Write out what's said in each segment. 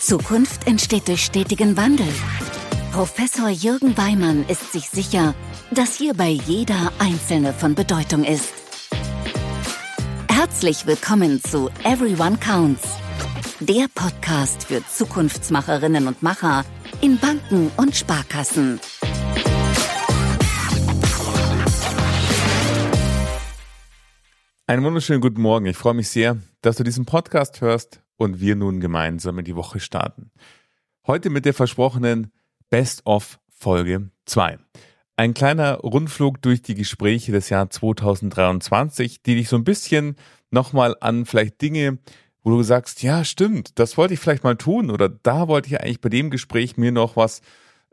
Zukunft entsteht durch stetigen Wandel. Professor Jürgen Weimann ist sich sicher, dass hierbei jeder Einzelne von Bedeutung ist. Herzlich willkommen zu Everyone Counts, der Podcast für Zukunftsmacherinnen und Macher in Banken und Sparkassen. Einen wunderschönen guten Morgen. Ich freue mich sehr, dass du diesen Podcast hörst und wir nun gemeinsam in die Woche starten. Heute mit der versprochenen Best-of Folge 2. Ein kleiner Rundflug durch die Gespräche des Jahres 2023, die dich so ein bisschen nochmal an vielleicht Dinge, wo du sagst, ja stimmt, das wollte ich vielleicht mal tun oder da wollte ich eigentlich bei dem Gespräch mir noch was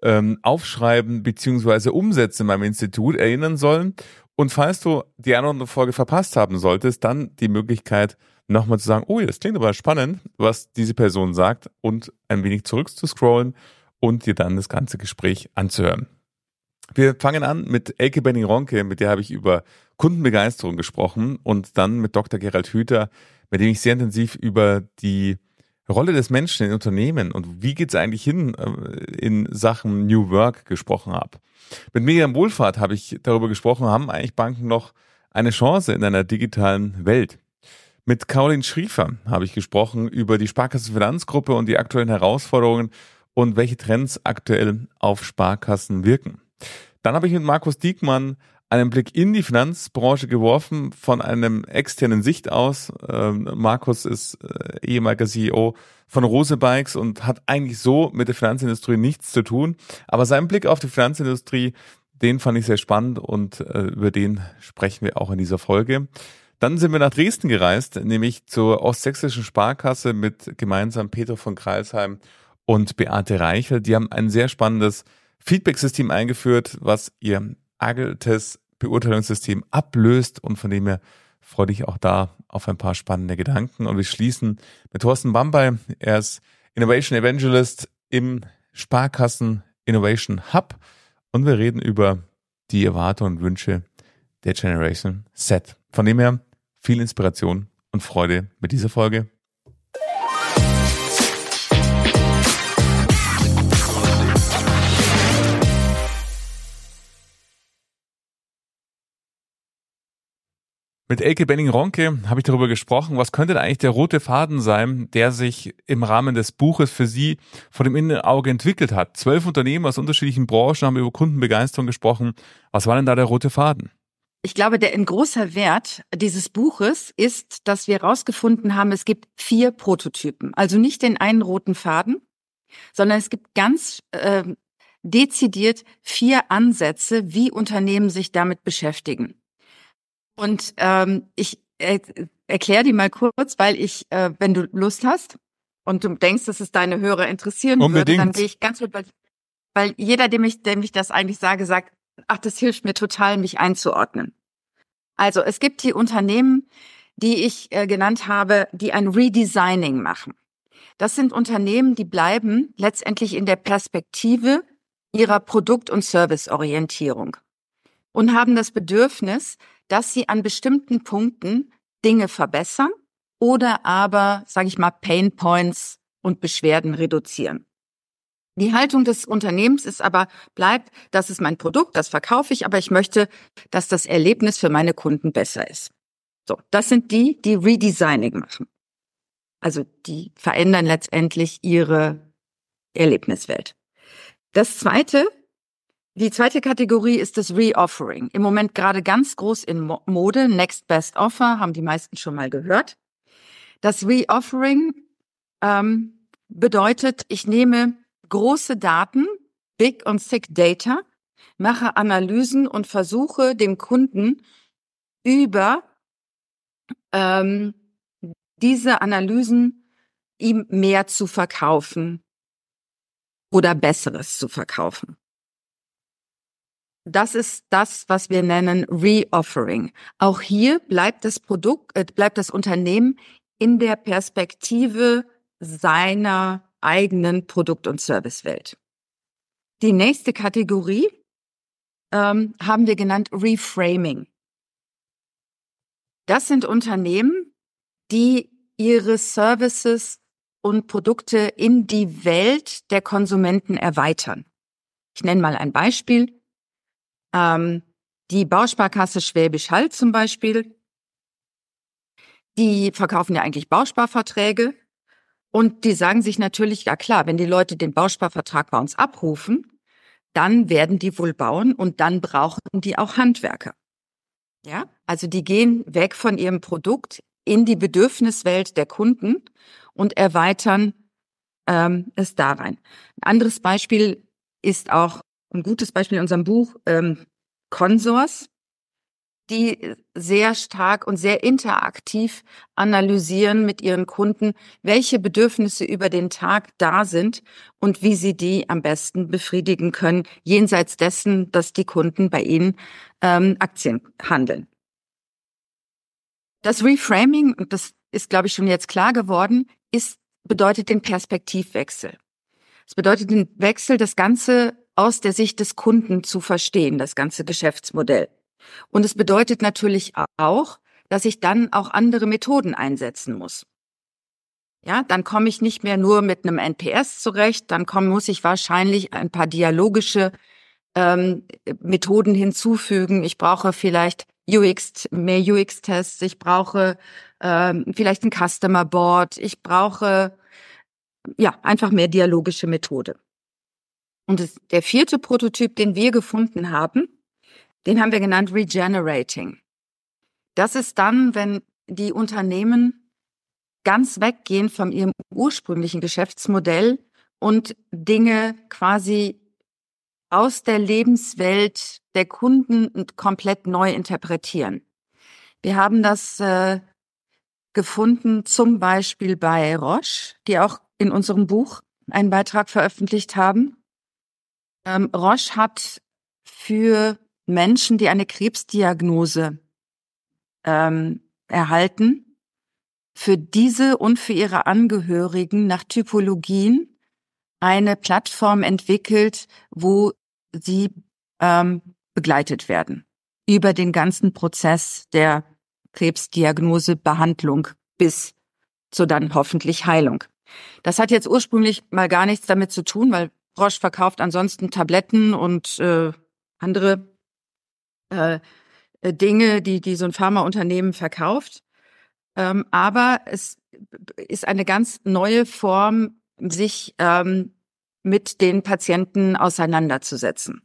ähm, aufschreiben beziehungsweise umsetzen in meinem Institut erinnern sollen. Und falls du die eine oder andere Folge verpasst haben solltest, dann die Möglichkeit, nochmal zu sagen, oh, das klingt aber spannend, was diese Person sagt und ein wenig zurück zu scrollen und dir dann das ganze Gespräch anzuhören. Wir fangen an mit Elke Benning-Ronke, mit der habe ich über Kundenbegeisterung gesprochen und dann mit Dr. Gerald Hüther, mit dem ich sehr intensiv über die Rolle des Menschen in Unternehmen und wie geht's eigentlich hin äh, in Sachen New Work gesprochen habe. Mit Miriam Wohlfahrt habe ich darüber gesprochen, haben eigentlich Banken noch eine Chance in einer digitalen Welt. Mit Caroline Schriefer habe ich gesprochen über die Sparkassen Finanzgruppe und die aktuellen Herausforderungen und welche Trends aktuell auf Sparkassen wirken. Dann habe ich mit Markus Diekmann einen Blick in die Finanzbranche geworfen von einem externen Sicht aus. Ähm, Markus ist äh, ehemaliger CEO von Rose Bikes und hat eigentlich so mit der Finanzindustrie nichts zu tun. Aber sein Blick auf die Finanzindustrie, den fand ich sehr spannend und äh, über den sprechen wir auch in dieser Folge. Dann sind wir nach Dresden gereist, nämlich zur Ostsächsischen Sparkasse mit gemeinsam Peter von Kreilsheim und Beate Reichel. Die haben ein sehr spannendes Feedback-System eingeführt, was ihr agiles Beurteilungssystem ablöst und von dem her freue dich auch da auf ein paar spannende Gedanken. Und wir schließen mit Thorsten Bambay. Er ist Innovation Evangelist im Sparkassen Innovation Hub und wir reden über die Erwartungen und Wünsche der Generation Z. Von dem her viel Inspiration und Freude mit dieser Folge. Mit Elke Benning-Ronke habe ich darüber gesprochen, was könnte eigentlich der rote Faden sein, der sich im Rahmen des Buches für Sie vor dem Innenauge entwickelt hat. Zwölf Unternehmen aus unterschiedlichen Branchen haben über Kundenbegeisterung gesprochen. Was war denn da der rote Faden? Ich glaube, der ein großer Wert dieses Buches ist, dass wir herausgefunden haben, es gibt vier Prototypen. Also nicht den einen roten Faden, sondern es gibt ganz äh, dezidiert vier Ansätze, wie Unternehmen sich damit beschäftigen. Und ähm, ich äh, erkläre die mal kurz, weil ich, äh, wenn du Lust hast und du denkst, dass es deine Hörer interessieren Unbedingt. würde, dann gehe ich ganz gut, weil, weil jeder, dem ich, dem ich das eigentlich sage, sagt, ach, das hilft mir total, mich einzuordnen. Also es gibt die Unternehmen, die ich äh, genannt habe, die ein Redesigning machen. Das sind Unternehmen, die bleiben letztendlich in der Perspektive ihrer Produkt- und Serviceorientierung und haben das Bedürfnis, dass sie an bestimmten Punkten Dinge verbessern oder aber, sage ich mal, Pain Points und Beschwerden reduzieren. Die Haltung des Unternehmens ist aber, bleibt, das ist mein Produkt, das verkaufe ich, aber ich möchte, dass das Erlebnis für meine Kunden besser ist. So, das sind die, die Redesigning machen. Also die verändern letztendlich ihre Erlebniswelt. Das zweite die zweite Kategorie ist das Reoffering. Im Moment gerade ganz groß in Mode. Next Best Offer haben die meisten schon mal gehört. Das Reoffering ähm, bedeutet, ich nehme große Daten, Big und Thick Data, mache Analysen und versuche dem Kunden über ähm, diese Analysen ihm mehr zu verkaufen oder Besseres zu verkaufen. Das ist das, was wir nennen Reoffering. Auch hier bleibt das Produkt, äh, bleibt das Unternehmen in der Perspektive seiner eigenen Produkt- und Servicewelt. Die nächste Kategorie ähm, haben wir genannt Reframing. Das sind Unternehmen, die ihre Services und Produkte in die Welt der Konsumenten erweitern. Ich nenne mal ein Beispiel. Ähm, die Bausparkasse Schwäbisch Hall zum Beispiel, die verkaufen ja eigentlich Bausparverträge und die sagen sich natürlich, ja klar, wenn die Leute den Bausparvertrag bei uns abrufen, dann werden die wohl bauen und dann brauchen die auch Handwerker. Ja, also die gehen weg von ihrem Produkt in die Bedürfniswelt der Kunden und erweitern ähm, es da rein. Ein anderes Beispiel ist auch ein gutes Beispiel in unserem Buch ähm, Consors, die sehr stark und sehr interaktiv analysieren mit ihren Kunden, welche Bedürfnisse über den Tag da sind und wie sie die am besten befriedigen können, jenseits dessen, dass die Kunden bei ihnen ähm, Aktien handeln. Das Reframing, und das ist, glaube ich, schon jetzt klar geworden, ist, bedeutet den Perspektivwechsel. Es bedeutet den Wechsel, das Ganze aus der Sicht des Kunden zu verstehen, das ganze Geschäftsmodell. Und es bedeutet natürlich auch, dass ich dann auch andere Methoden einsetzen muss. Ja, dann komme ich nicht mehr nur mit einem NPS zurecht, dann komm, muss ich wahrscheinlich ein paar dialogische ähm, Methoden hinzufügen. Ich brauche vielleicht UX, mehr UX-Tests, ich brauche ähm, vielleicht ein Customer Board, ich brauche ja einfach mehr dialogische Methode. Und das, der vierte Prototyp, den wir gefunden haben, den haben wir genannt Regenerating. Das ist dann, wenn die Unternehmen ganz weggehen von ihrem ursprünglichen Geschäftsmodell und Dinge quasi aus der Lebenswelt der Kunden komplett neu interpretieren. Wir haben das äh, gefunden zum Beispiel bei Roche, die auch in unserem Buch einen Beitrag veröffentlicht haben. Ähm, Roche hat für Menschen, die eine Krebsdiagnose ähm, erhalten, für diese und für ihre Angehörigen nach Typologien eine Plattform entwickelt, wo sie ähm, begleitet werden über den ganzen Prozess der Krebsdiagnose, Behandlung bis zur dann hoffentlich Heilung. Das hat jetzt ursprünglich mal gar nichts damit zu tun, weil Roche verkauft ansonsten Tabletten und äh, andere äh, Dinge, die, die so ein Pharmaunternehmen verkauft. Ähm, aber es ist eine ganz neue Form, sich ähm, mit den Patienten auseinanderzusetzen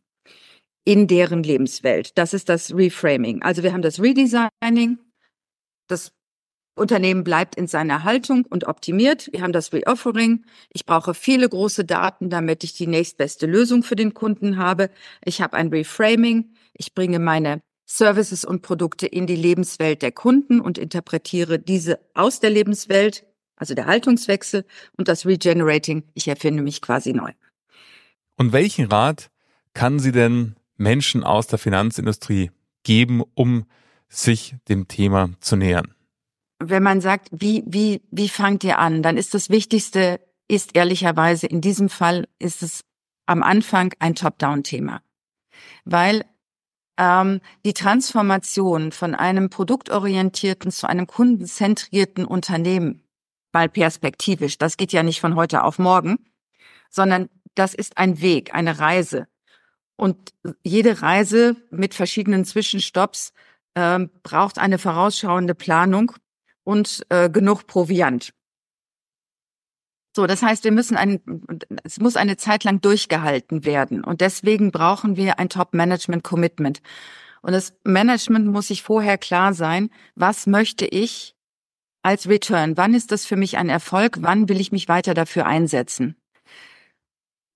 in deren Lebenswelt. Das ist das Reframing. Also wir haben das Redesigning. Das Unternehmen bleibt in seiner Haltung und optimiert. Wir haben das Reoffering. Ich brauche viele große Daten, damit ich die nächstbeste Lösung für den Kunden habe. Ich habe ein Reframing. Ich bringe meine Services und Produkte in die Lebenswelt der Kunden und interpretiere diese aus der Lebenswelt, also der Haltungswechsel und das Regenerating. Ich erfinde mich quasi neu. Und welchen Rat kann sie denn Menschen aus der Finanzindustrie geben, um sich dem Thema zu nähern? Wenn man sagt, wie, wie, wie fangt ihr an, dann ist das Wichtigste, ist ehrlicherweise in diesem Fall ist es am Anfang ein Top-Down-Thema. Weil ähm, die Transformation von einem produktorientierten zu einem kundenzentrierten Unternehmen, weil perspektivisch, das geht ja nicht von heute auf morgen, sondern das ist ein Weg, eine Reise. Und jede Reise mit verschiedenen Zwischenstopps äh, braucht eine vorausschauende Planung und äh, genug Proviant. So, das heißt, wir müssen ein, es muss eine Zeit lang durchgehalten werden. Und deswegen brauchen wir ein Top-Management-Commitment. Und das Management muss sich vorher klar sein, was möchte ich als Return? Wann ist das für mich ein Erfolg? Wann will ich mich weiter dafür einsetzen?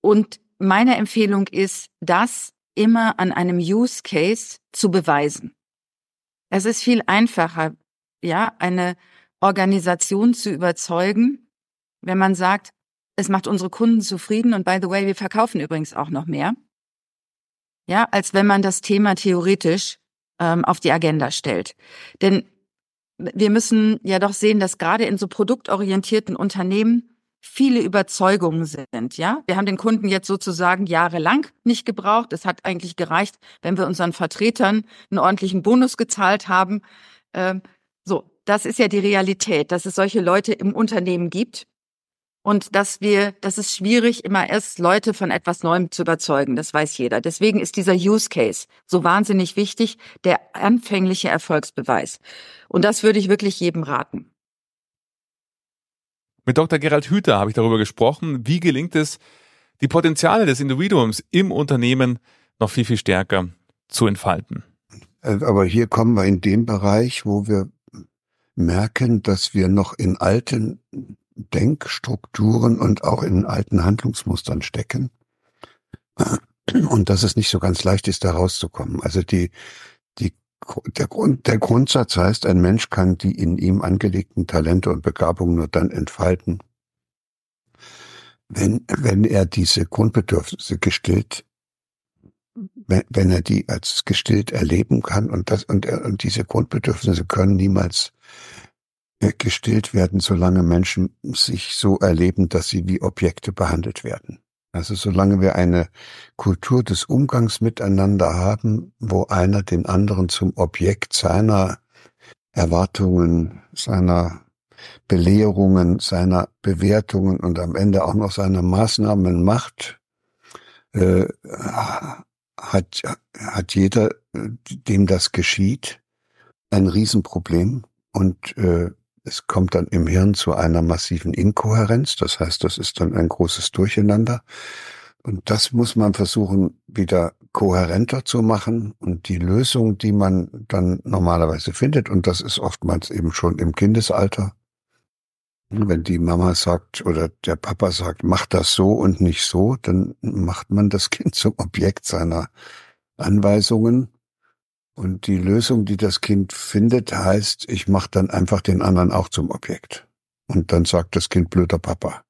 Und meine Empfehlung ist, das immer an einem Use Case zu beweisen. Es ist viel einfacher, ja, eine Organisation zu überzeugen, wenn man sagt, es macht unsere Kunden zufrieden und by the way, wir verkaufen übrigens auch noch mehr. Ja, als wenn man das Thema theoretisch ähm, auf die Agenda stellt. Denn wir müssen ja doch sehen, dass gerade in so produktorientierten Unternehmen viele Überzeugungen sind, ja. Wir haben den Kunden jetzt sozusagen jahrelang nicht gebraucht. Es hat eigentlich gereicht, wenn wir unseren Vertretern einen ordentlichen Bonus gezahlt haben. Ähm, so, das ist ja die Realität, dass es solche Leute im Unternehmen gibt und dass wir, das ist schwierig, immer erst Leute von etwas Neuem zu überzeugen. Das weiß jeder. Deswegen ist dieser Use Case so wahnsinnig wichtig, der anfängliche Erfolgsbeweis. Und das würde ich wirklich jedem raten. Mit Dr. Gerald Hüther habe ich darüber gesprochen, wie gelingt es, die Potenziale des Individuums im Unternehmen noch viel, viel stärker zu entfalten. Äh, aber hier kommen wir in den Bereich, wo wir merken, dass wir noch in alten Denkstrukturen und auch in alten Handlungsmustern stecken. Und dass es nicht so ganz leicht ist, da rauszukommen. Also die, die, der, Grund, der Grundsatz heißt, ein Mensch kann die in ihm angelegten Talente und Begabungen nur dann entfalten, wenn, wenn er diese Grundbedürfnisse gestillt, wenn, wenn er die als gestillt erleben kann und das, und, und diese Grundbedürfnisse können niemals gestillt werden, solange Menschen sich so erleben, dass sie wie Objekte behandelt werden. Also solange wir eine Kultur des Umgangs miteinander haben, wo einer den anderen zum Objekt seiner Erwartungen, seiner Belehrungen, seiner Bewertungen und am Ende auch noch seiner Maßnahmen macht, äh, hat, hat jeder, dem das geschieht, ein Riesenproblem. Und äh, es kommt dann im Hirn zu einer massiven Inkohärenz. Das heißt, das ist dann ein großes Durcheinander. Und das muss man versuchen, wieder kohärenter zu machen. Und die Lösung, die man dann normalerweise findet, und das ist oftmals eben schon im Kindesalter, wenn die Mama sagt oder der Papa sagt, mach das so und nicht so, dann macht man das Kind zum Objekt seiner Anweisungen und die Lösung, die das Kind findet, heißt, ich mache dann einfach den anderen auch zum Objekt. Und dann sagt das Kind blöder Papa.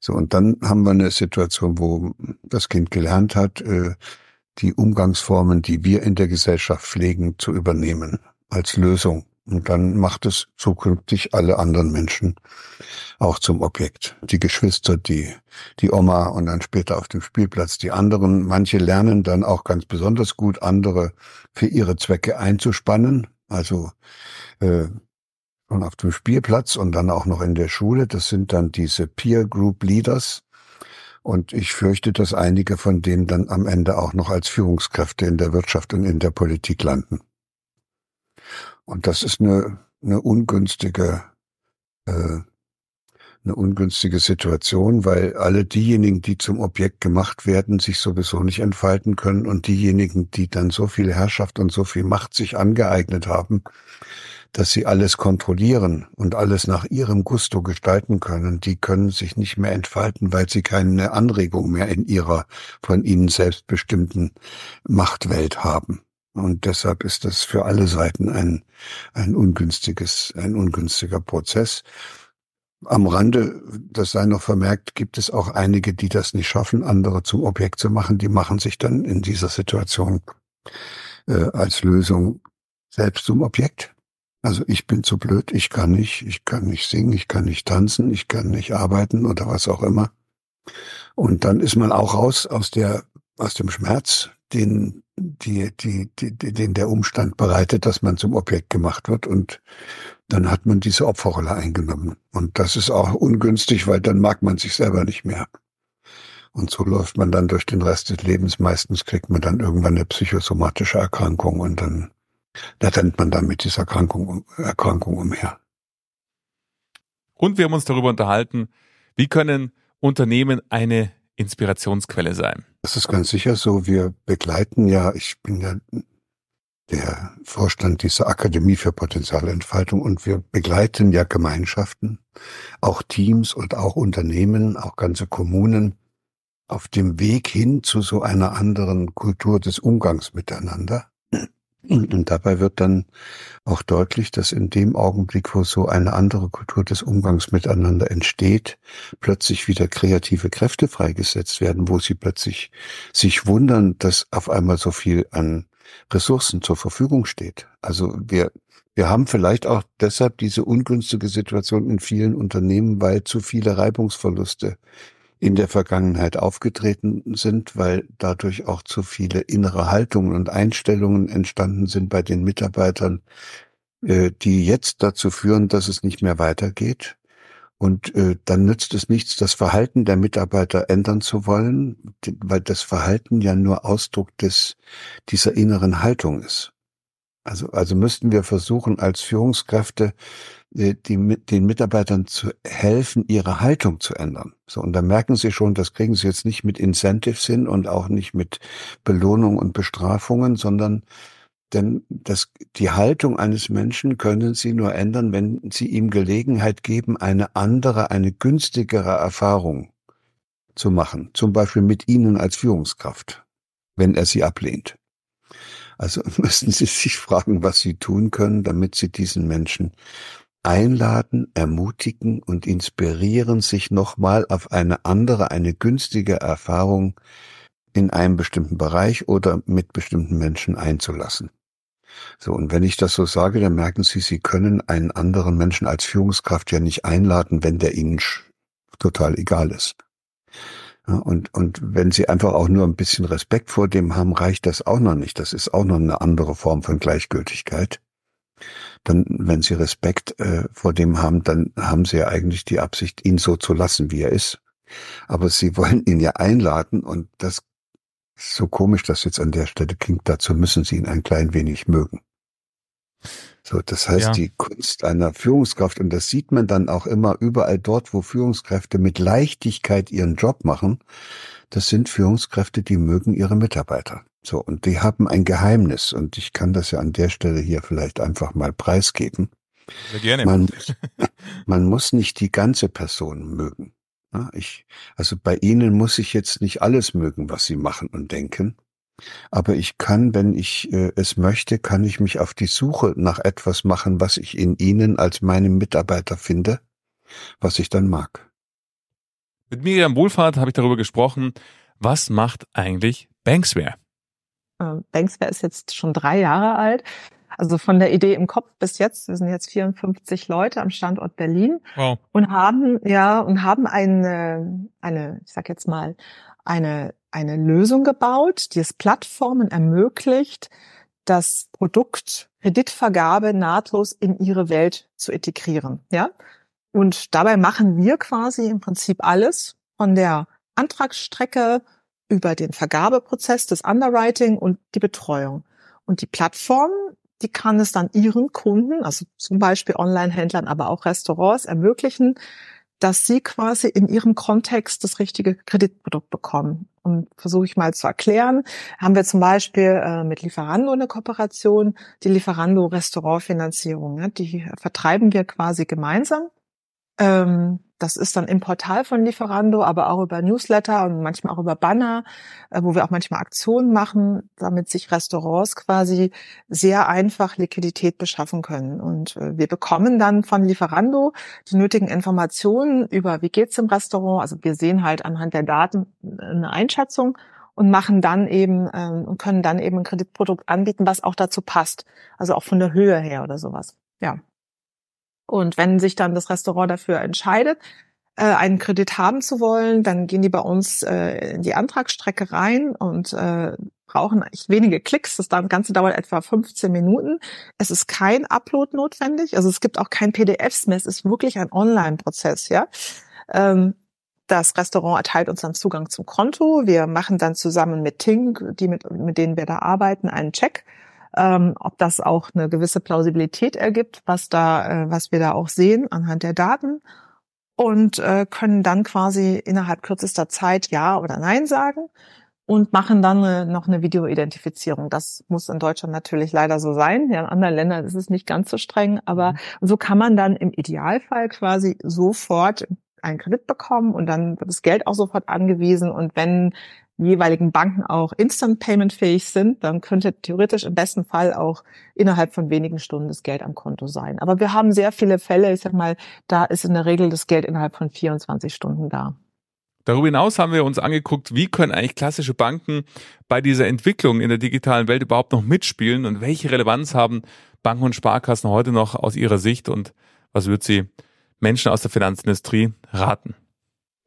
So, und dann haben wir eine Situation, wo das Kind gelernt hat, äh, die Umgangsformen, die wir in der Gesellschaft pflegen, zu übernehmen als Lösung. Und dann macht es zukünftig alle anderen Menschen auch zum Objekt. Die Geschwister, die, die Oma und dann später auf dem Spielplatz die anderen. Manche lernen dann auch ganz besonders gut, andere für ihre Zwecke einzuspannen. Also äh, schon auf dem Spielplatz und dann auch noch in der Schule. Das sind dann diese Peer Group Leaders. Und ich fürchte, dass einige von denen dann am Ende auch noch als Führungskräfte in der Wirtschaft und in der Politik landen. Und das ist eine, eine ungünstige, äh, eine ungünstige Situation, weil alle diejenigen, die zum Objekt gemacht werden, sich sowieso nicht entfalten können und diejenigen, die dann so viel Herrschaft und so viel Macht sich angeeignet haben, dass sie alles kontrollieren und alles nach ihrem Gusto gestalten können, die können sich nicht mehr entfalten, weil sie keine Anregung mehr in ihrer von ihnen selbstbestimmten Machtwelt haben. Und deshalb ist das für alle Seiten ein, ein ungünstiges, ein ungünstiger Prozess. Am Rande, das sei noch vermerkt, gibt es auch einige, die das nicht schaffen, andere zum Objekt zu machen. Die machen sich dann in dieser Situation äh, als Lösung selbst zum Objekt. Also ich bin zu blöd, ich kann nicht, ich kann nicht singen, ich kann nicht tanzen, ich kann nicht arbeiten oder was auch immer. Und dann ist man auch raus aus der, aus dem Schmerz, den die, die, die, den der Umstand bereitet, dass man zum Objekt gemacht wird und dann hat man diese Opferrolle eingenommen. Und das ist auch ungünstig, weil dann mag man sich selber nicht mehr. Und so läuft man dann durch den Rest des Lebens. Meistens kriegt man dann irgendwann eine psychosomatische Erkrankung und dann, da rennt man dann mit dieser Erkrankung, Erkrankung umher. Und wir haben uns darüber unterhalten, wie können Unternehmen eine Inspirationsquelle sein? Das ist ganz sicher so. Wir begleiten ja, ich bin ja der Vorstand dieser Akademie für Potenzialentfaltung und wir begleiten ja Gemeinschaften, auch Teams und auch Unternehmen, auch ganze Kommunen auf dem Weg hin zu so einer anderen Kultur des Umgangs miteinander. Und dabei wird dann auch deutlich, dass in dem Augenblick, wo so eine andere Kultur des Umgangs miteinander entsteht, plötzlich wieder kreative Kräfte freigesetzt werden, wo sie plötzlich sich wundern, dass auf einmal so viel an Ressourcen zur Verfügung steht. Also wir, wir haben vielleicht auch deshalb diese ungünstige Situation in vielen Unternehmen, weil zu viele Reibungsverluste in der Vergangenheit aufgetreten sind, weil dadurch auch zu viele innere Haltungen und Einstellungen entstanden sind bei den Mitarbeitern, äh, die jetzt dazu führen, dass es nicht mehr weitergeht. Und äh, dann nützt es nichts, das Verhalten der Mitarbeiter ändern zu wollen, weil das Verhalten ja nur Ausdruck des dieser inneren Haltung ist. Also, also müssten wir versuchen, als Führungskräfte die, die, den Mitarbeitern zu helfen, ihre Haltung zu ändern. So, und da merken sie schon, das kriegen sie jetzt nicht mit Incentives hin und auch nicht mit Belohnung und Bestrafungen, sondern denn das, die Haltung eines Menschen können Sie nur ändern, wenn Sie ihm Gelegenheit geben, eine andere, eine günstigere Erfahrung zu machen. Zum Beispiel mit Ihnen als Führungskraft, wenn er Sie ablehnt. Also müssen Sie sich fragen, was Sie tun können, damit Sie diesen Menschen einladen, ermutigen und inspirieren, sich nochmal auf eine andere, eine günstige Erfahrung in einem bestimmten Bereich oder mit bestimmten Menschen einzulassen. So, und wenn ich das so sage, dann merken Sie, Sie können einen anderen Menschen als Führungskraft ja nicht einladen, wenn der Ihnen total egal ist. Und, und wenn Sie einfach auch nur ein bisschen Respekt vor dem haben, reicht das auch noch nicht. Das ist auch noch eine andere Form von Gleichgültigkeit. Dann, wenn Sie Respekt äh, vor dem haben, dann haben Sie ja eigentlich die Absicht, ihn so zu lassen, wie er ist. Aber Sie wollen ihn ja einladen und das so komisch das jetzt an der Stelle klingt, dazu müssen Sie ihn ein klein wenig mögen. So, das heißt, ja. die Kunst einer Führungskraft, und das sieht man dann auch immer überall dort, wo Führungskräfte mit Leichtigkeit ihren Job machen, das sind Führungskräfte, die mögen ihre Mitarbeiter. So, und die haben ein Geheimnis, und ich kann das ja an der Stelle hier vielleicht einfach mal preisgeben. Sehr gerne. Man, man muss nicht die ganze Person mögen. Ich, also bei Ihnen muss ich jetzt nicht alles mögen, was Sie machen und denken. Aber ich kann, wenn ich äh, es möchte, kann ich mich auf die Suche nach etwas machen, was ich in Ihnen als meinem Mitarbeiter finde, was ich dann mag. Mit Miriam Wohlfahrt habe ich darüber gesprochen, was macht eigentlich Banksware? Ähm, Banksware ist jetzt schon drei Jahre alt. Also von der Idee im Kopf bis jetzt, wir sind jetzt 54 Leute am Standort Berlin wow. und haben ja und haben eine eine ich sag jetzt mal eine eine Lösung gebaut, die es Plattformen ermöglicht, das Produkt Kreditvergabe nahtlos in ihre Welt zu integrieren, ja? Und dabei machen wir quasi im Prinzip alles von der Antragsstrecke über den Vergabeprozess, das Underwriting und die Betreuung. Und die Plattform die kann es dann ihren Kunden, also zum Beispiel Online-Händlern, aber auch Restaurants ermöglichen, dass sie quasi in ihrem Kontext das richtige Kreditprodukt bekommen. Und versuche ich mal zu erklären, haben wir zum Beispiel äh, mit Lieferando eine Kooperation, die Lieferando Restaurantfinanzierung. Ja, die vertreiben wir quasi gemeinsam. Ähm, das ist dann im Portal von Lieferando, aber auch über Newsletter und manchmal auch über Banner, äh, wo wir auch manchmal Aktionen machen, damit sich Restaurants quasi sehr einfach Liquidität beschaffen können. Und äh, wir bekommen dann von Lieferando die nötigen Informationen über, wie geht's im Restaurant. Also wir sehen halt anhand der Daten äh, eine Einschätzung und machen dann eben ähm, und können dann eben ein Kreditprodukt anbieten, was auch dazu passt. Also auch von der Höhe her oder sowas. Ja. Und wenn sich dann das Restaurant dafür entscheidet, äh, einen Kredit haben zu wollen, dann gehen die bei uns äh, in die Antragsstrecke rein und äh, brauchen eigentlich wenige Klicks. Das Ganze dauert etwa 15 Minuten. Es ist kein Upload notwendig, also es gibt auch kein PDFs mehr. Es ist wirklich ein Online-Prozess, ja. Ähm, das Restaurant erteilt uns dann Zugang zum Konto. Wir machen dann zusammen mit Ting, die mit, mit denen wir da arbeiten, einen Check ähm, ob das auch eine gewisse Plausibilität ergibt, was da, äh, was wir da auch sehen anhand der Daten und äh, können dann quasi innerhalb kürzester Zeit Ja oder Nein sagen und machen dann eine, noch eine Videoidentifizierung. Das muss in Deutschland natürlich leider so sein. Ja, in anderen Ländern ist es nicht ganz so streng, aber mhm. so kann man dann im Idealfall quasi sofort einen Kredit bekommen und dann wird das Geld auch sofort angewiesen und wenn jeweiligen Banken auch Instant Payment fähig sind, dann könnte theoretisch im besten Fall auch innerhalb von wenigen Stunden das Geld am Konto sein. Aber wir haben sehr viele Fälle, ich sag mal, da ist in der Regel das Geld innerhalb von 24 Stunden da. Darüber hinaus haben wir uns angeguckt, wie können eigentlich klassische Banken bei dieser Entwicklung in der digitalen Welt überhaupt noch mitspielen und welche Relevanz haben Banken und Sparkassen heute noch aus ihrer Sicht und was wird sie Menschen aus der Finanzindustrie raten?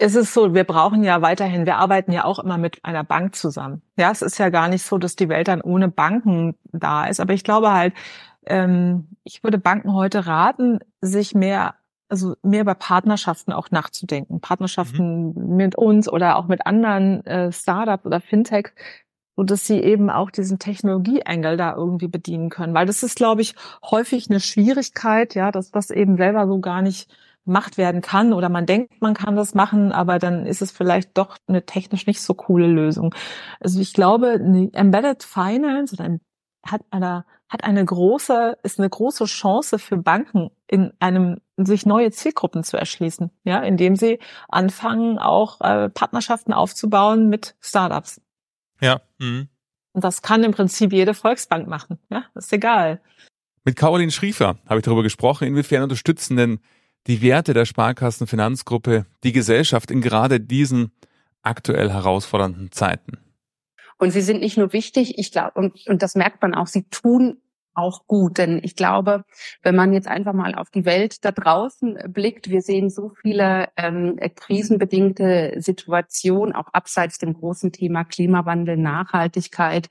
Es ist so, wir brauchen ja weiterhin, wir arbeiten ja auch immer mit einer Bank zusammen. Ja, es ist ja gar nicht so, dass die Welt dann ohne Banken da ist. Aber ich glaube halt, ähm, ich würde Banken heute raten, sich mehr also mehr über Partnerschaften auch nachzudenken. Partnerschaften mhm. mit uns oder auch mit anderen äh, Startups oder Fintech, so dass sie eben auch diesen Technologieengel da irgendwie bedienen können. Weil das ist, glaube ich, häufig eine Schwierigkeit, ja, dass das eben selber so gar nicht gemacht werden kann oder man denkt, man kann das machen, aber dann ist es vielleicht doch eine technisch nicht so coole Lösung. Also ich glaube, Embedded Finance oder hat eine hat eine große, ist eine große Chance für Banken in einem, sich neue Zielgruppen zu erschließen, ja, indem sie anfangen, auch äh, Partnerschaften aufzubauen mit Startups. Ja. Mhm. Und das kann im Prinzip jede Volksbank machen, ja, das ist egal. Mit Caroline Schriefer habe ich darüber gesprochen, inwiefern unterstützen denn die Werte der Sparkassenfinanzgruppe die Gesellschaft in gerade diesen aktuell herausfordernden Zeiten. Und sie sind nicht nur wichtig, ich glaube, und, und das merkt man auch, sie tun auch gut. Denn ich glaube, wenn man jetzt einfach mal auf die Welt da draußen blickt, wir sehen so viele ähm, krisenbedingte Situationen, auch abseits dem großen Thema Klimawandel, Nachhaltigkeit,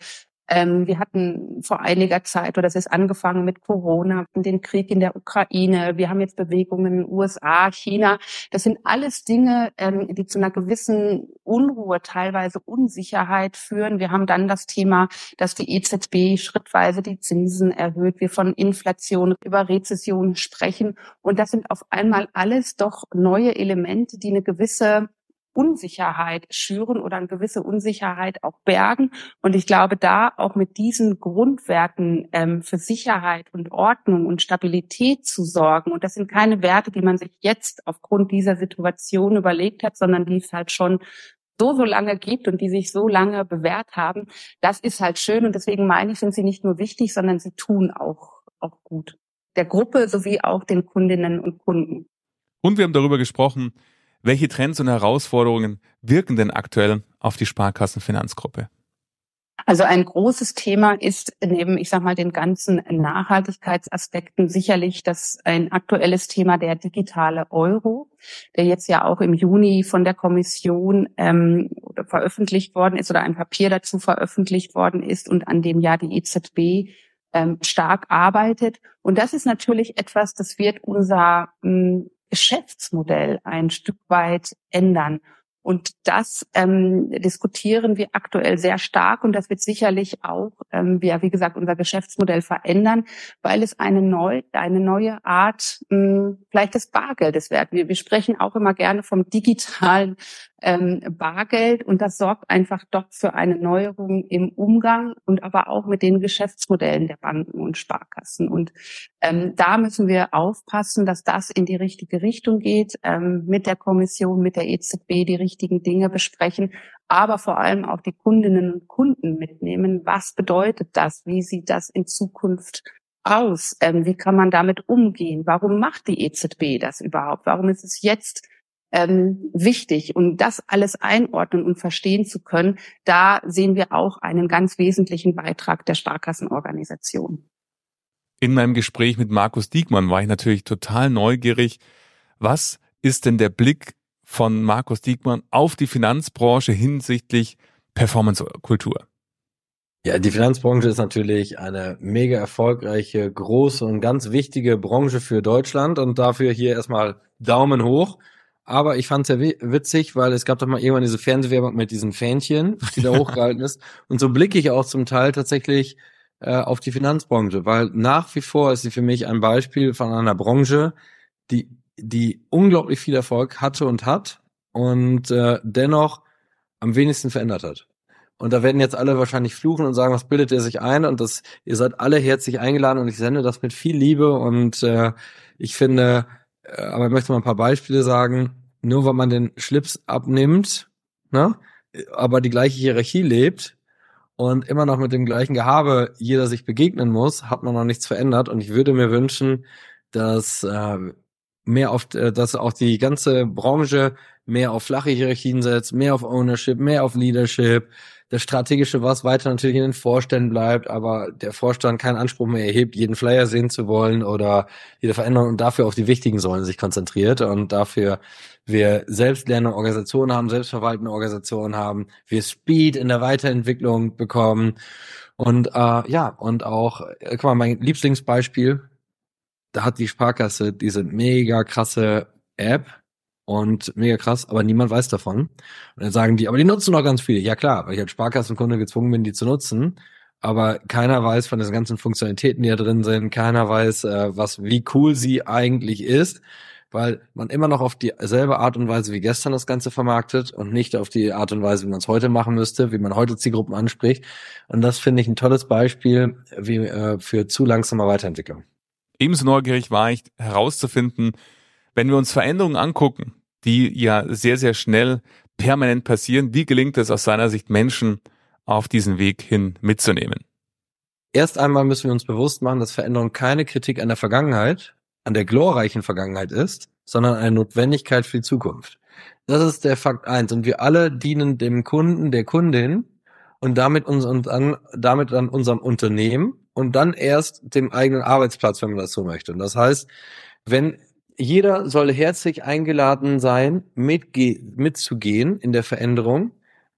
ähm, wir hatten vor einiger Zeit, oder es ist angefangen mit Corona, den Krieg in der Ukraine. Wir haben jetzt Bewegungen in den USA, China. Das sind alles Dinge, ähm, die zu einer gewissen Unruhe, teilweise Unsicherheit führen. Wir haben dann das Thema, dass die EZB schrittweise die Zinsen erhöht. Wir von Inflation über Rezession sprechen. Und das sind auf einmal alles doch neue Elemente, die eine gewisse Unsicherheit schüren oder eine gewisse Unsicherheit auch bergen. Und ich glaube, da auch mit diesen Grundwerten ähm, für Sicherheit und Ordnung und Stabilität zu sorgen. Und das sind keine Werte, die man sich jetzt aufgrund dieser Situation überlegt hat, sondern die es halt schon so, so lange gibt und die sich so lange bewährt haben. Das ist halt schön. Und deswegen meine ich, sind sie nicht nur wichtig, sondern sie tun auch, auch gut. Der Gruppe sowie auch den Kundinnen und Kunden. Und wir haben darüber gesprochen, welche Trends und Herausforderungen wirken denn aktuell auf die Sparkassenfinanzgruppe? Also ein großes Thema ist neben, ich sag mal, den ganzen Nachhaltigkeitsaspekten sicherlich das ein aktuelles Thema der digitale Euro, der jetzt ja auch im Juni von der Kommission ähm, veröffentlicht worden ist oder ein Papier dazu veröffentlicht worden ist und an dem ja die EZB ähm, stark arbeitet. Und das ist natürlich etwas, das wird unser mh, Geschäftsmodell ein Stück weit ändern. Und das ähm, diskutieren wir aktuell sehr stark und das wird sicherlich auch, ähm, ja, wie gesagt, unser Geschäftsmodell verändern, weil es eine, neu, eine neue Art mh, vielleicht des Bargeldes wird. Wir, wir sprechen auch immer gerne vom digitalen ähm, Bargeld und das sorgt einfach doch für eine Neuerung im Umgang und aber auch mit den Geschäftsmodellen der Banken und Sparkassen. Und ähm, da müssen wir aufpassen, dass das in die richtige Richtung geht, ähm, mit der Kommission, mit der EZB die richtigen Dinge besprechen, aber vor allem auch die Kundinnen und Kunden mitnehmen. Was bedeutet das? Wie sieht das in Zukunft aus? Ähm, wie kann man damit umgehen? Warum macht die EZB das überhaupt? Warum ist es jetzt ähm, wichtig. Und das alles einordnen und verstehen zu können, da sehen wir auch einen ganz wesentlichen Beitrag der Sparkassenorganisation. In meinem Gespräch mit Markus Diekmann war ich natürlich total neugierig. Was ist denn der Blick von Markus Diekmann auf die Finanzbranche hinsichtlich Performancekultur? Ja, die Finanzbranche ist natürlich eine mega erfolgreiche, große und ganz wichtige Branche für Deutschland und dafür hier erstmal Daumen hoch. Aber ich fand es sehr witzig, weil es gab doch mal irgendwann diese Fernsehwerbung mit diesen Fähnchen, die da hochgehalten ist. Und so blicke ich auch zum Teil tatsächlich äh, auf die Finanzbranche, weil nach wie vor ist sie für mich ein Beispiel von einer Branche, die, die unglaublich viel Erfolg hatte und hat und äh, dennoch am wenigsten verändert hat. Und da werden jetzt alle wahrscheinlich fluchen und sagen, was bildet ihr sich ein? Und das, ihr seid alle herzlich eingeladen und ich sende das mit viel Liebe und äh, ich finde, aber ich möchte mal ein paar Beispiele sagen. Nur weil man den Schlips abnimmt, ne, aber die gleiche Hierarchie lebt und immer noch mit dem gleichen Gehabe jeder sich begegnen muss, hat man noch nichts verändert. Und ich würde mir wünschen, dass äh, mehr auf, äh, dass auch die ganze Branche mehr auf flache Hierarchien setzt, mehr auf Ownership, mehr auf Leadership, das strategische was weiter natürlich in den Vorständen bleibt, aber der Vorstand keinen Anspruch mehr erhebt, jeden Flyer sehen zu wollen oder jede Veränderung und dafür auf die wichtigen Säulen sich konzentriert. Und dafür wir selbstlernende Organisationen haben, selbstverwaltende Organisationen haben, wir Speed in der Weiterentwicklung bekommen. Und äh, ja, und auch, äh, guck mal, mein Lieblingsbeispiel, da hat die Sparkasse diese mega krasse App und mega krass, aber niemand weiß davon. Und dann sagen die, aber die nutzen noch ganz viele. Ja klar, weil ich als Sparkassenkunde gezwungen bin, die zu nutzen. Aber keiner weiß von den ganzen Funktionalitäten, die da drin sind. Keiner weiß, äh, was, wie cool sie eigentlich ist weil man immer noch auf dieselbe Art und Weise wie gestern das Ganze vermarktet und nicht auf die Art und Weise, wie man es heute machen müsste, wie man heute Zielgruppen anspricht. Und das finde ich ein tolles Beispiel wie, äh, für zu langsame Weiterentwicklung. Ebenso neugierig war ich herauszufinden, wenn wir uns Veränderungen angucken, die ja sehr, sehr schnell permanent passieren, wie gelingt es aus seiner Sicht Menschen auf diesen Weg hin mitzunehmen? Erst einmal müssen wir uns bewusst machen, dass Veränderung keine Kritik an der Vergangenheit, an der glorreichen Vergangenheit ist, sondern eine Notwendigkeit für die Zukunft. Das ist der Fakt eins. Und wir alle dienen dem Kunden, der Kundin und damit uns und dann, damit dann unserem Unternehmen und dann erst dem eigenen Arbeitsplatz, wenn man das so möchte. Und das heißt, wenn jeder soll herzlich eingeladen sein, mitge mitzugehen in der Veränderung,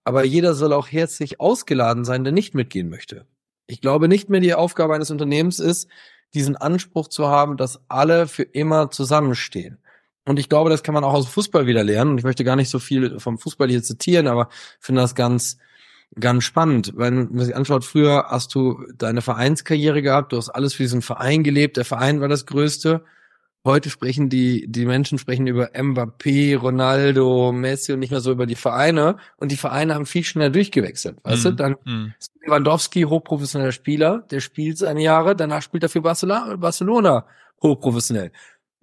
aber jeder soll auch herzlich ausgeladen sein, der nicht mitgehen möchte. Ich glaube nicht mehr die Aufgabe eines Unternehmens ist, diesen Anspruch zu haben, dass alle für immer zusammenstehen. Und ich glaube, das kann man auch aus Fußball wieder lernen. Und ich möchte gar nicht so viel vom Fußball hier zitieren, aber finde das ganz, ganz spannend. Wenn man sich anschaut, früher hast du deine Vereinskarriere gehabt, du hast alles für diesen Verein gelebt, der Verein war das Größte. Heute sprechen die, die Menschen sprechen über Mbappé, Ronaldo, Messi und nicht mehr so über die Vereine. Und die Vereine haben viel schneller durchgewechselt. Weißt mm, du, mhm, dann mm. Lewandowski, hochprofessioneller Spieler, der spielt seine Jahre, danach spielt er für Barcelona, Barcelona hochprofessionell.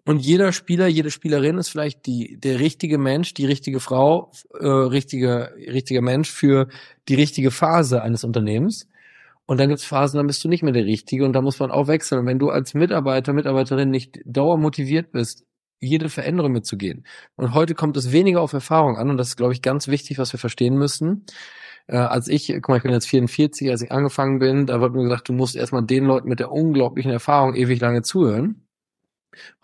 Und jeder Spieler, jede Spielerin ist vielleicht die, der richtige Mensch, die richtige Frau, äh, richtige, richtiger Mensch für die richtige Phase eines Unternehmens. Und dann gibt's Phasen, da bist du nicht mehr der Richtige und da muss man auch wechseln. Und wenn du als Mitarbeiter, Mitarbeiterin nicht dauermotiviert bist, jede Veränderung mitzugehen. Und heute kommt es weniger auf Erfahrung an und das ist, glaube ich, ganz wichtig, was wir verstehen müssen. Äh, als ich, guck mal, ich bin jetzt 44, als ich angefangen bin, da wird mir gesagt, du musst erstmal den Leuten mit der unglaublichen Erfahrung ewig lange zuhören.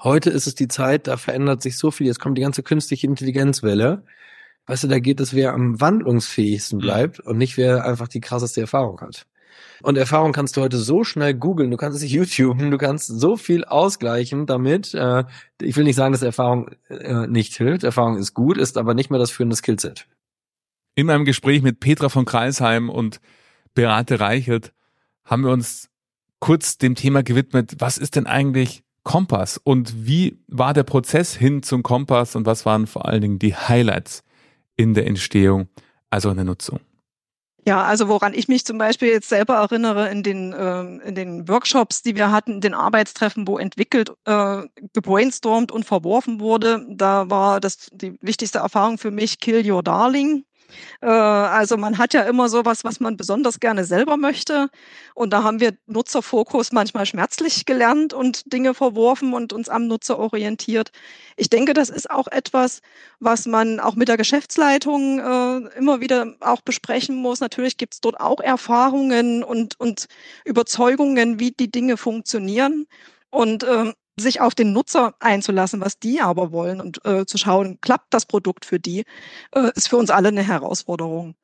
Heute ist es die Zeit, da verändert sich so viel, jetzt kommt die ganze künstliche Intelligenzwelle. Weißt du, da geht es, wer am wandlungsfähigsten mhm. bleibt und nicht wer einfach die krasseste Erfahrung hat. Und Erfahrung kannst du heute so schnell googeln, du kannst es YouTuben, du kannst so viel ausgleichen damit. Äh, ich will nicht sagen, dass Erfahrung äh, nicht hilft. Erfahrung ist gut, ist aber nicht mehr das führende Skillset. In meinem Gespräch mit Petra von Kreisheim und Beate Reichelt haben wir uns kurz dem Thema gewidmet, was ist denn eigentlich Kompass und wie war der Prozess hin zum Kompass und was waren vor allen Dingen die Highlights in der Entstehung, also in der Nutzung? Ja, also woran ich mich zum Beispiel jetzt selber erinnere in den, äh, in den Workshops, die wir hatten, den Arbeitstreffen, wo entwickelt, äh, gebrainstormt und verworfen wurde, da war das die wichtigste Erfahrung für mich Kill Your Darling. Äh, also man hat ja immer sowas, was man besonders gerne selber möchte. Und da haben wir Nutzerfokus manchmal schmerzlich gelernt und Dinge verworfen und uns am Nutzer orientiert. Ich denke, das ist auch etwas, was man auch mit der Geschäftsleitung äh, immer wieder auch besprechen muss. Natürlich gibt es dort auch Erfahrungen und, und Überzeugungen, wie die Dinge funktionieren. Und ähm, sich auf den Nutzer einzulassen, was die aber wollen und äh, zu schauen, klappt das Produkt für die, äh, ist für uns alle eine Herausforderung.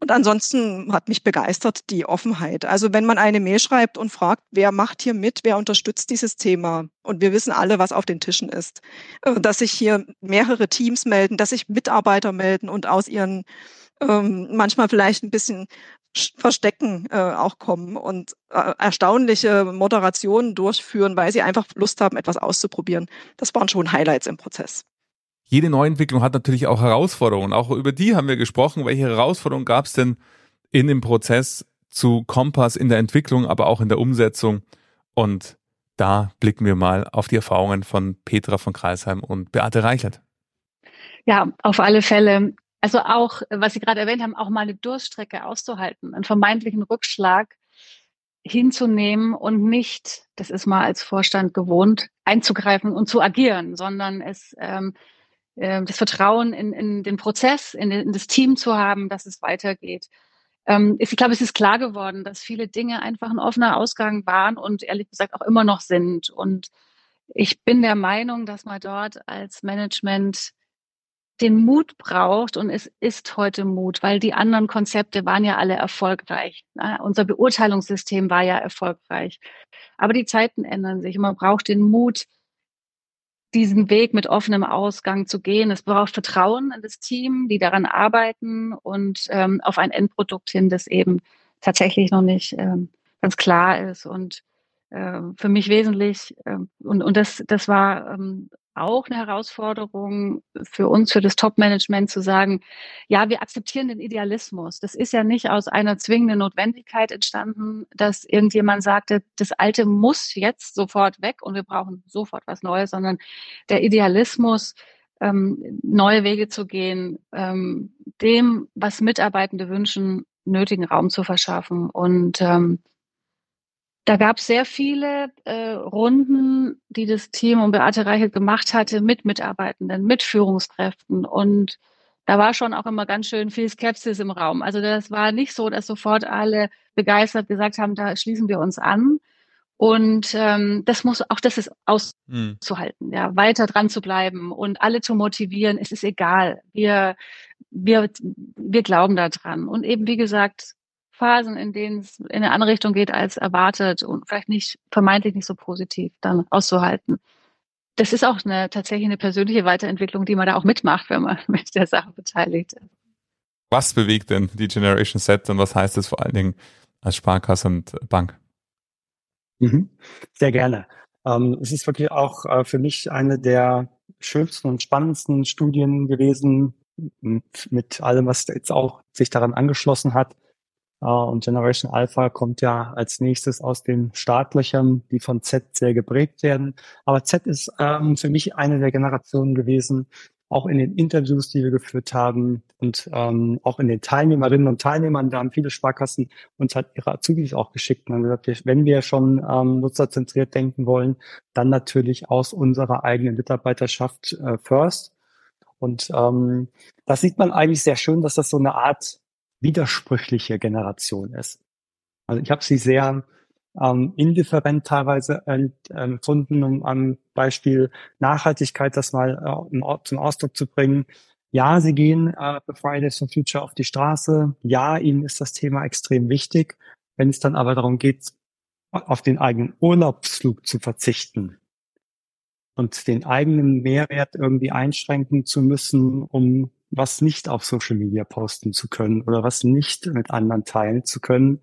Und ansonsten hat mich begeistert die Offenheit. Also wenn man eine Mail schreibt und fragt, wer macht hier mit, wer unterstützt dieses Thema, und wir wissen alle, was auf den Tischen ist, äh, dass sich hier mehrere Teams melden, dass sich Mitarbeiter melden und aus ihren ähm, manchmal vielleicht ein bisschen Verstecken äh, auch kommen und äh, erstaunliche Moderationen durchführen, weil sie einfach Lust haben, etwas auszuprobieren. Das waren schon Highlights im Prozess. Jede Neuentwicklung hat natürlich auch Herausforderungen. Auch über die haben wir gesprochen. Welche Herausforderungen gab es denn in dem Prozess zu Kompass in der Entwicklung, aber auch in der Umsetzung? Und da blicken wir mal auf die Erfahrungen von Petra von Kreisheim und Beate Reichert. Ja, auf alle Fälle also auch, was Sie gerade erwähnt haben, auch mal eine Durststrecke auszuhalten, einen vermeintlichen Rückschlag hinzunehmen und nicht, das ist mal als Vorstand gewohnt, einzugreifen und zu agieren, sondern es ähm, äh, das Vertrauen in, in den Prozess, in, in das Team zu haben, dass es weitergeht. ähm, ich glaube, es ist klar geworden, dass viele Dinge einfach ein offener Ausgang waren und ehrlich gesagt auch immer noch sind. Und ich bin der Meinung, dass man dort als Management den Mut braucht und es ist heute Mut, weil die anderen Konzepte waren ja alle erfolgreich. Ne? Unser Beurteilungssystem war ja erfolgreich. Aber die Zeiten ändern sich und man braucht den Mut, diesen Weg mit offenem Ausgang zu gehen. Es braucht Vertrauen in das Team, die daran arbeiten und ähm, auf ein Endprodukt hin, das eben tatsächlich noch nicht ähm, ganz klar ist. Und äh, für mich wesentlich, äh, und, und das, das war ähm, auch eine Herausforderung für uns, für das Top-Management zu sagen, ja, wir akzeptieren den Idealismus. Das ist ja nicht aus einer zwingenden Notwendigkeit entstanden, dass irgendjemand sagte, das Alte muss jetzt sofort weg und wir brauchen sofort was Neues, sondern der Idealismus, ähm, neue Wege zu gehen, ähm, dem, was Mitarbeitende wünschen, nötigen Raum zu verschaffen. Und ähm, da gab es sehr viele äh, Runden, die das Team um Beate Reichelt gemacht hatte mit Mitarbeitenden, mit Führungskräften. Und da war schon auch immer ganz schön viel Skepsis im Raum. Also das war nicht so, dass sofort alle begeistert gesagt haben, da schließen wir uns an. Und ähm, das muss auch das ist auszuhalten, mhm. ja, weiter dran zu bleiben und alle zu motivieren. Es ist egal. Wir wir wir glauben da dran. Und eben wie gesagt Phasen, in denen es in eine andere Richtung geht als erwartet und vielleicht nicht, vermeintlich nicht so positiv dann auszuhalten. Das ist auch eine, tatsächlich eine persönliche Weiterentwicklung, die man da auch mitmacht, wenn man mit der Sache beteiligt ist. Was bewegt denn die Generation Set und was heißt es vor allen Dingen als Sparkasse und Bank? Mhm. Sehr gerne. Ähm, es ist wirklich auch äh, für mich eine der schönsten und spannendsten Studien gewesen, mit allem, was jetzt auch sich daran angeschlossen hat. Uh, und Generation Alpha kommt ja als nächstes aus den Startlöchern, die von Z sehr geprägt werden. Aber Z ist ähm, für mich eine der Generationen gewesen, auch in den Interviews, die wir geführt haben und ähm, auch in den Teilnehmerinnen und Teilnehmern, da haben viele Sparkassen uns halt ihre Azubis auch geschickt und haben gesagt, wenn wir schon ähm, nutzerzentriert denken wollen, dann natürlich aus unserer eigenen Mitarbeiterschaft äh, first. Und ähm, das sieht man eigentlich sehr schön, dass das so eine Art widersprüchliche Generation ist. Also ich habe sie sehr ähm, indifferent teilweise empfunden, um am Beispiel Nachhaltigkeit das mal äh, zum Ausdruck zu bringen. Ja, sie gehen äh, Fridays for Future auf die Straße. Ja, ihnen ist das Thema extrem wichtig. Wenn es dann aber darum geht, auf den eigenen Urlaubsflug zu verzichten und den eigenen Mehrwert irgendwie einschränken zu müssen, um was nicht auf Social Media posten zu können oder was nicht mit anderen teilen zu können,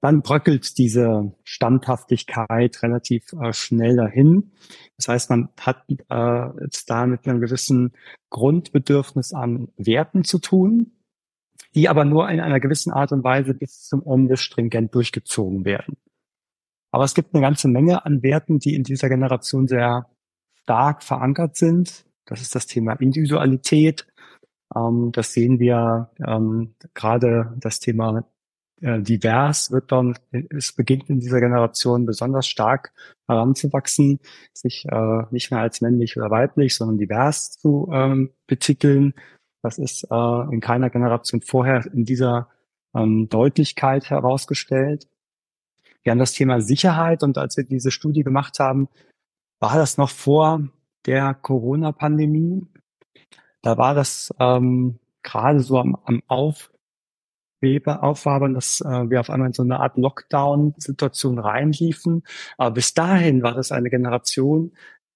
dann bröckelt diese Standhaftigkeit relativ äh, schnell dahin. Das heißt, man hat äh, jetzt da mit einem gewissen Grundbedürfnis an Werten zu tun, die aber nur in einer gewissen Art und Weise bis zum Ende stringent durchgezogen werden. Aber es gibt eine ganze Menge an Werten, die in dieser Generation sehr stark verankert sind. Das ist das Thema Individualität, ähm, das sehen wir ähm, gerade das Thema äh, divers wird dann, es beginnt in dieser Generation besonders stark heranzuwachsen, sich äh, nicht mehr als männlich oder weiblich, sondern divers zu ähm, betiteln. Das ist äh, in keiner Generation vorher in dieser ähm, Deutlichkeit herausgestellt. Wir haben das Thema Sicherheit und als wir diese Studie gemacht haben, war das noch vor der Corona-Pandemie. Da war das ähm, gerade so am, am Aufwebe, Aufwabern, dass äh, wir auf einmal in so eine Art Lockdown-Situation reinliefen. Aber bis dahin war das eine Generation,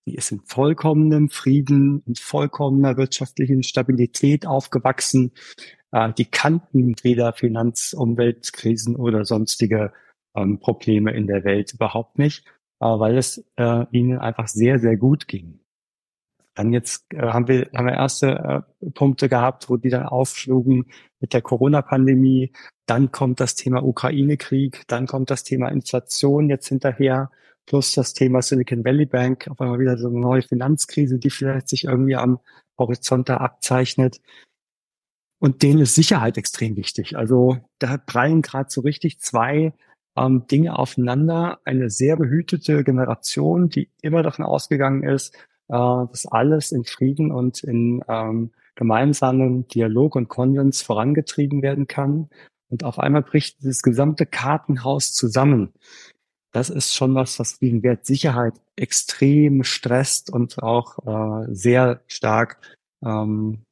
die ist in vollkommenem Frieden, in vollkommener wirtschaftlichen Stabilität aufgewachsen. Äh, die kannten weder Finanz-, Umweltkrisen oder sonstige ähm, Probleme in der Welt überhaupt nicht, äh, weil es äh, ihnen einfach sehr, sehr gut ging. Dann jetzt äh, haben wir haben wir erste äh, Punkte gehabt, wo die dann aufschlugen mit der Corona-Pandemie. Dann kommt das Thema Ukraine-Krieg, dann kommt das Thema Inflation jetzt hinterher, plus das Thema Silicon Valley Bank, auf einmal wieder so eine neue Finanzkrise, die vielleicht sich irgendwie am Horizont da abzeichnet. Und denen ist Sicherheit extrem wichtig. Also da prallen gerade so richtig zwei ähm, Dinge aufeinander. Eine sehr behütete Generation, die immer davon ausgegangen ist, äh, dass alles in Frieden und in ähm, gemeinsamen Dialog und Konsens vorangetrieben werden kann. Und auf einmal bricht dieses gesamte Kartenhaus zusammen. Das ist schon was, was den Wert Sicherheit extrem stresst und auch äh, sehr stark ähm,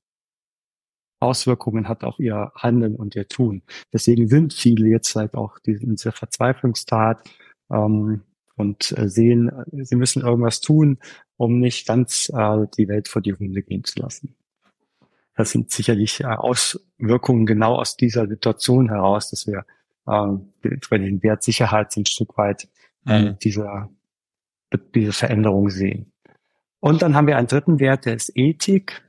Auswirkungen hat auf ihr Handeln und ihr Tun. Deswegen sind viele jetzt halt auch in dieser Verzweiflungstat ähm, und äh, sehen, sie müssen irgendwas tun, um nicht ganz äh, die Welt vor die Hunde gehen zu lassen. Das sind sicherlich äh, Auswirkungen genau aus dieser Situation heraus, dass wir äh, bei den Wert Sicherheit ein Stück weit äh, mhm. dieser, diese Veränderung sehen. Und dann haben wir einen dritten Wert, der ist Ethik.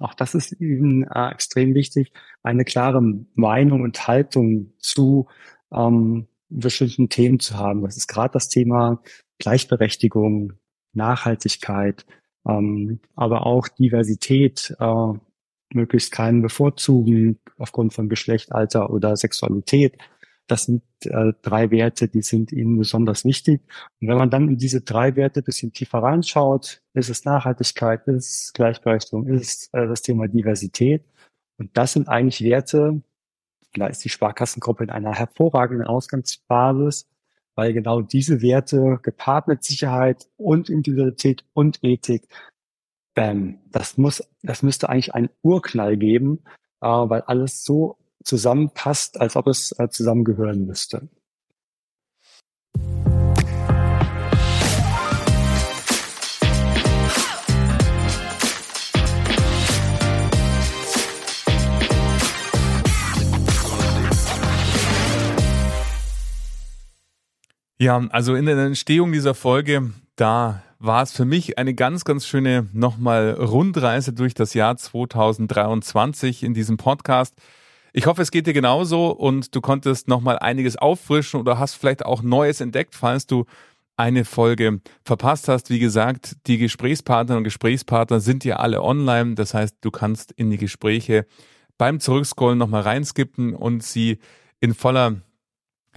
Auch das ist eben äh, extrem wichtig, eine klare Meinung und Haltung zu ähm, bestimmten Themen zu haben. Das ist gerade das Thema Gleichberechtigung, Nachhaltigkeit, ähm, aber auch Diversität, äh, möglichst keinen bevorzugen aufgrund von Geschlecht, Alter oder Sexualität. Das sind äh, drei Werte, die sind Ihnen besonders wichtig. Und wenn man dann in diese drei Werte bisschen tiefer reinschaut, ist es Nachhaltigkeit, ist es Gleichberechtigung, ist äh, das Thema Diversität. Und das sind eigentlich Werte, da ist die Sparkassengruppe in einer hervorragenden Ausgangsbasis, weil genau diese Werte gepaart mit Sicherheit und Individualität und Ethik, bam, das muss, das müsste eigentlich einen Urknall geben, äh, weil alles so zusammenpasst, als ob es äh, zusammengehören müsste. Ja, also in der Entstehung dieser Folge, da war es für mich eine ganz, ganz schöne nochmal Rundreise durch das Jahr 2023 in diesem Podcast. Ich hoffe, es geht dir genauso und du konntest nochmal einiges auffrischen oder hast vielleicht auch Neues entdeckt, falls du eine Folge verpasst hast. Wie gesagt, die Gesprächspartner und Gesprächspartner sind ja alle online. Das heißt, du kannst in die Gespräche beim Zurückscrollen nochmal reinskippen und sie in voller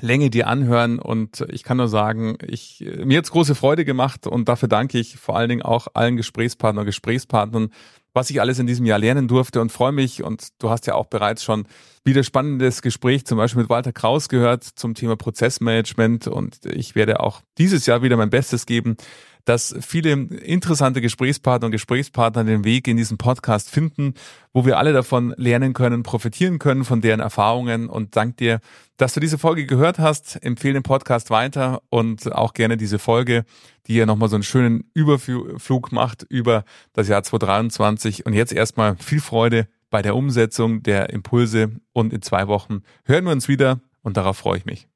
Länge dir anhören und ich kann nur sagen, ich, mir hat's große Freude gemacht und dafür danke ich vor allen Dingen auch allen Gesprächspartnern und Gesprächspartnern, was ich alles in diesem Jahr lernen durfte und freue mich. Und du hast ja auch bereits schon wieder spannendes Gespräch zum Beispiel mit Walter Kraus gehört zum Thema Prozessmanagement. Und ich werde auch dieses Jahr wieder mein Bestes geben, dass viele interessante Gesprächspartner und Gesprächspartner den Weg in diesen Podcast finden, wo wir alle davon lernen können, profitieren können von deren Erfahrungen. Und dank dir, dass du diese Folge gehört hast. Empfehle den Podcast weiter und auch gerne diese Folge, die ja nochmal so einen schönen Überflug macht über das Jahr 2023. Und jetzt erstmal viel Freude bei der Umsetzung der Impulse und in zwei Wochen hören wir uns wieder und darauf freue ich mich.